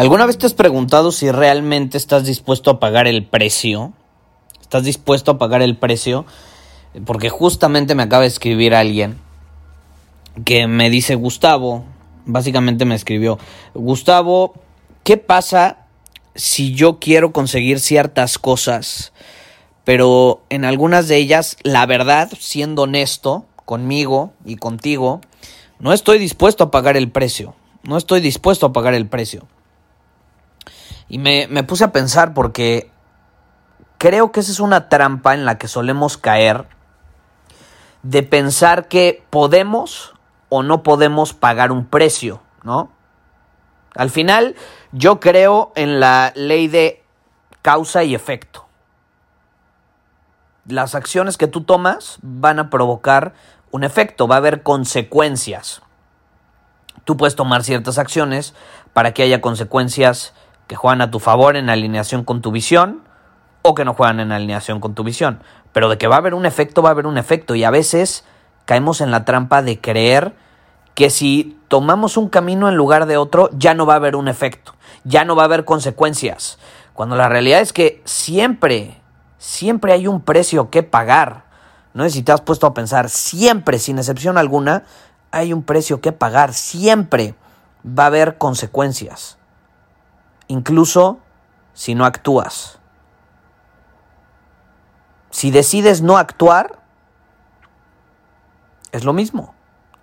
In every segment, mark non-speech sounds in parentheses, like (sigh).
¿Alguna vez te has preguntado si realmente estás dispuesto a pagar el precio? ¿Estás dispuesto a pagar el precio? Porque justamente me acaba de escribir alguien que me dice, Gustavo, básicamente me escribió, Gustavo, ¿qué pasa si yo quiero conseguir ciertas cosas? Pero en algunas de ellas, la verdad, siendo honesto conmigo y contigo, no estoy dispuesto a pagar el precio. No estoy dispuesto a pagar el precio. Y me, puse a pensar porque creo que esa es una trampa en la que solemos caer de pensar que podemos o no podemos pagar un precio, ¿no? Al final, yo creo en la ley de causa y efecto. Las acciones que tú tomas van a provocar un efecto, va a haber consecuencias. Tú puedes tomar ciertas acciones para que haya consecuencias que juegan a tu favor en alineación con tu visión o que no juegan en alineación con tu visión. Pero de que va a haber un efecto, va a haber un efecto. Y a veces caemos en la trampa de creer que si tomamos un camino en lugar de otro, ya no va a haber un efecto, ya no va a haber consecuencias. Cuando la realidad es que siempre, siempre hay un precio que pagar. No sé si te has puesto a pensar, siempre, sin excepción alguna, hay un precio que pagar. Siempre va a haber consecuencias incluso si no actúas. Si decides no actuar, es lo mismo,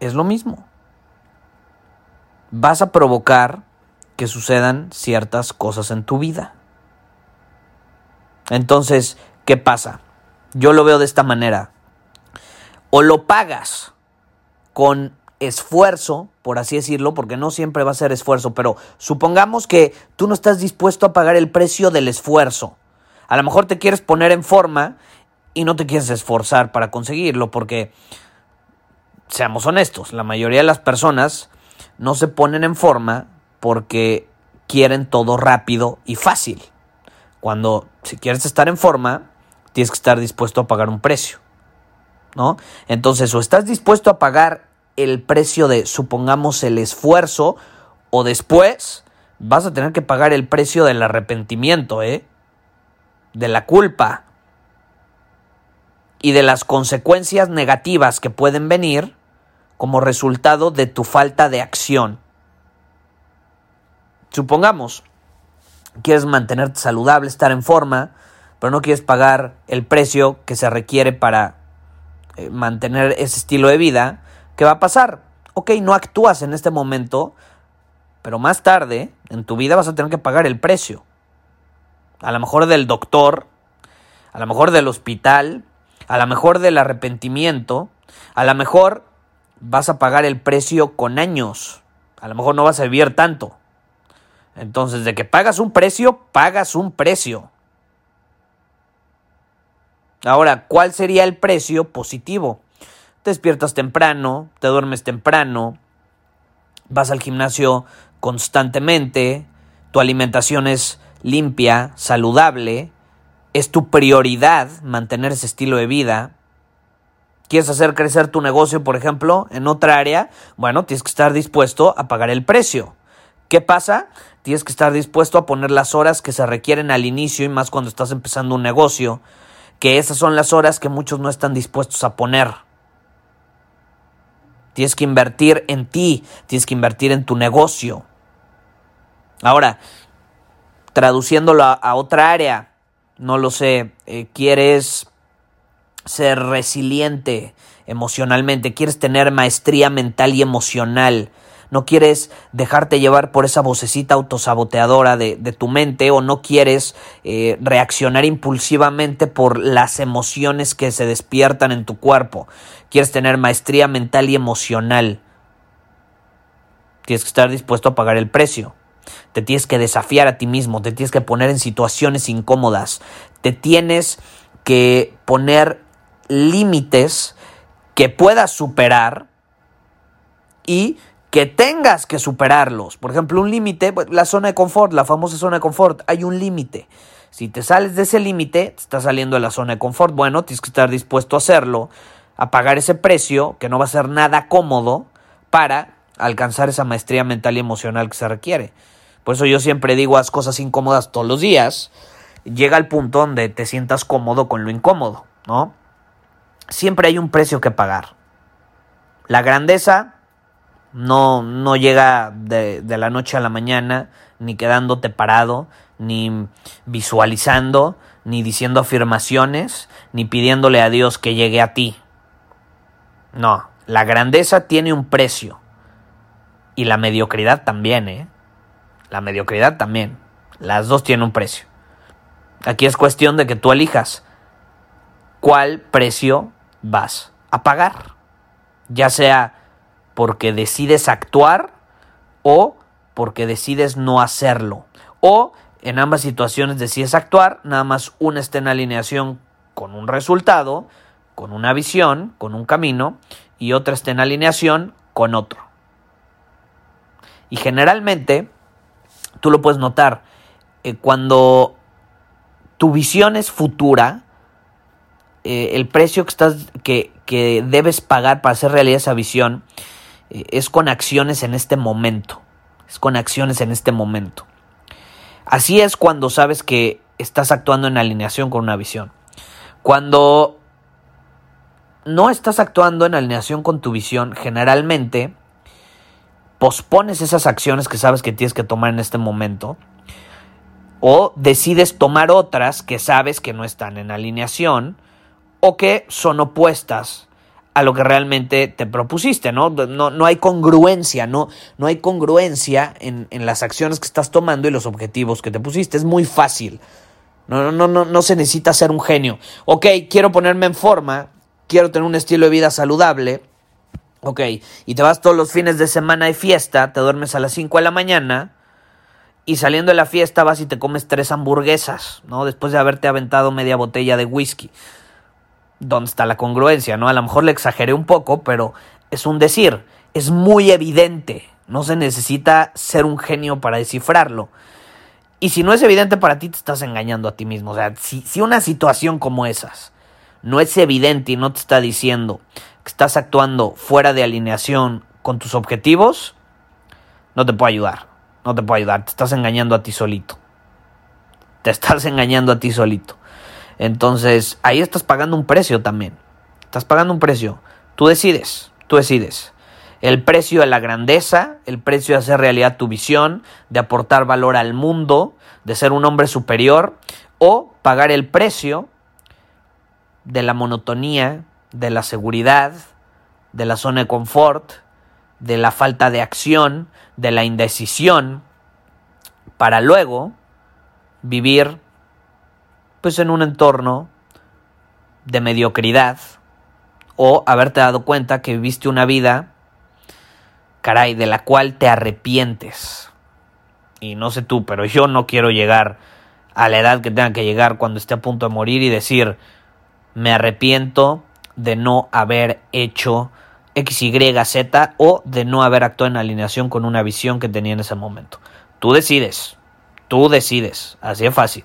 es lo mismo. Vas a provocar que sucedan ciertas cosas en tu vida. Entonces, ¿qué pasa? Yo lo veo de esta manera. O lo pagas con esfuerzo, por así decirlo, porque no siempre va a ser esfuerzo, pero supongamos que tú no estás dispuesto a pagar el precio del esfuerzo. A lo mejor te quieres poner en forma y no te quieres esforzar para conseguirlo, porque, seamos honestos, la mayoría de las personas no se ponen en forma porque quieren todo rápido y fácil. Cuando si quieres estar en forma, tienes que estar dispuesto a pagar un precio. ¿No? Entonces, o estás dispuesto a pagar el precio de, supongamos, el esfuerzo o después vas a tener que pagar el precio del arrepentimiento, ¿eh? De la culpa y de las consecuencias negativas que pueden venir como resultado de tu falta de acción. Supongamos, quieres mantenerte saludable, estar en forma, pero no quieres pagar el precio que se requiere para eh, mantener ese estilo de vida, ¿Qué va a pasar? Ok, no actúas en este momento, pero más tarde en tu vida vas a tener que pagar el precio. A lo mejor del doctor, a lo mejor del hospital, a lo mejor del arrepentimiento, a lo mejor vas a pagar el precio con años, a lo mejor no vas a vivir tanto. Entonces, de que pagas un precio, pagas un precio. Ahora, ¿cuál sería el precio positivo? Te despiertas temprano, te duermes temprano, vas al gimnasio constantemente, tu alimentación es limpia, saludable, es tu prioridad mantener ese estilo de vida. ¿Quieres hacer crecer tu negocio, por ejemplo, en otra área? Bueno, tienes que estar dispuesto a pagar el precio. ¿Qué pasa? Tienes que estar dispuesto a poner las horas que se requieren al inicio y más cuando estás empezando un negocio, que esas son las horas que muchos no están dispuestos a poner. Tienes que invertir en ti, tienes que invertir en tu negocio. Ahora, traduciéndolo a, otra área, no lo sé, eh, quieres ser resiliente emocionalmente, quieres tener maestría mental y emocional, no quieres dejarte llevar por esa vocecita autosaboteadora de, tu mente o no quieres eh, reaccionar impulsivamente por las emociones que se despiertan en tu cuerpo. Quieres tener maestría mental y emocional. Tienes que estar dispuesto a pagar el precio. Te tienes que desafiar a ti mismo, te tienes que poner en situaciones incómodas, te tienes que poner límites que puedas superar y que tengas que superarlos. Por ejemplo, un límite, pues, la zona de confort, la famosa zona de confort, hay un límite. Si te sales de ese límite, te estás saliendo de la zona de confort. Bueno, tienes que estar dispuesto a hacerlo, a pagar ese precio, que no va a ser nada cómodo, para alcanzar esa maestría mental y emocional que se requiere. Por eso yo siempre digo, haz cosas incómodas todos los días. Llega al punto donde te sientas cómodo con lo incómodo, ¿no? Siempre hay un precio que pagar. La grandeza no, no llega de, de la noche a la mañana, ni quedándote parado, ni visualizando, ni diciendo afirmaciones, ni pidiéndole a Dios que llegue a ti. No, la grandeza tiene un precio. Y la mediocridad también, ¿eh? La mediocridad también. Las dos tienen un precio. Aquí es cuestión de que tú elijas cuál precio vas a pagar. Ya sea porque decides actuar o porque decides no hacerlo. O en ambas situaciones decides actuar, nada más una está en alineación con un resultado, con una visión, con un camino, y otra está en alineación con otro. Y generalmente, tú lo puedes notar, eh, cuando tu visión es futura, eh, el precio que, estás, que, que debes pagar para hacer realidad esa visión es con acciones en este momento. Es con acciones en este momento. Así es cuando sabes que estás actuando en alineación con una visión. Cuando no estás actuando en alineación con tu visión, generalmente pospones esas acciones que sabes que tienes que tomar en este momento o decides tomar otras que sabes que no están en alineación o que son opuestas a lo que realmente te propusiste, ¿no? No, no hay congruencia, no, no hay congruencia en, en, las acciones que estás tomando y los objetivos que te pusiste. Es muy fácil. No, no, no, no se necesita ser un genio. Ok, quiero ponerme en forma, quiero tener un estilo de vida saludable. Ok, y te vas todos los fines de semana de fiesta, te duermes a las 5 de la mañana y saliendo de la fiesta vas y te comes tres hamburguesas, ¿no? Después de haberte aventado media botella de whisky dónde está la congruencia, ¿no? A lo mejor le exageré un poco, pero es un decir, es muy evidente, no se necesita ser un genio para descifrarlo. Y si no es evidente para ti, te estás engañando a ti mismo. O sea, si, si una situación como esas no es evidente y no te está diciendo que estás actuando fuera de alineación con tus objetivos, no te puedo ayudar. No te puedo ayudar. Te estás engañando a ti solito. Te estás (laughs) engañando a ti solito. Entonces, ahí estás pagando un precio también. Estás pagando un precio. Tú decides, tú decides. El precio de la grandeza, el precio de hacer realidad tu visión, de aportar valor al mundo, de ser un hombre superior, o pagar el precio de la monotonía, de la seguridad, de la zona de confort, de la falta de acción, de la indecisión, para luego vivir pues en un entorno de mediocridad o haberte dado cuenta que viviste una vida, caray, de la cual te arrepientes. Y no sé tú, pero yo no quiero llegar a la edad que tenga que llegar cuando esté a punto de morir y decir, me arrepiento de no haber hecho X, Y, Z o de no haber actuado en alineación con una visión que tenía en ese momento. Tú decides, tú decides, así es fácil.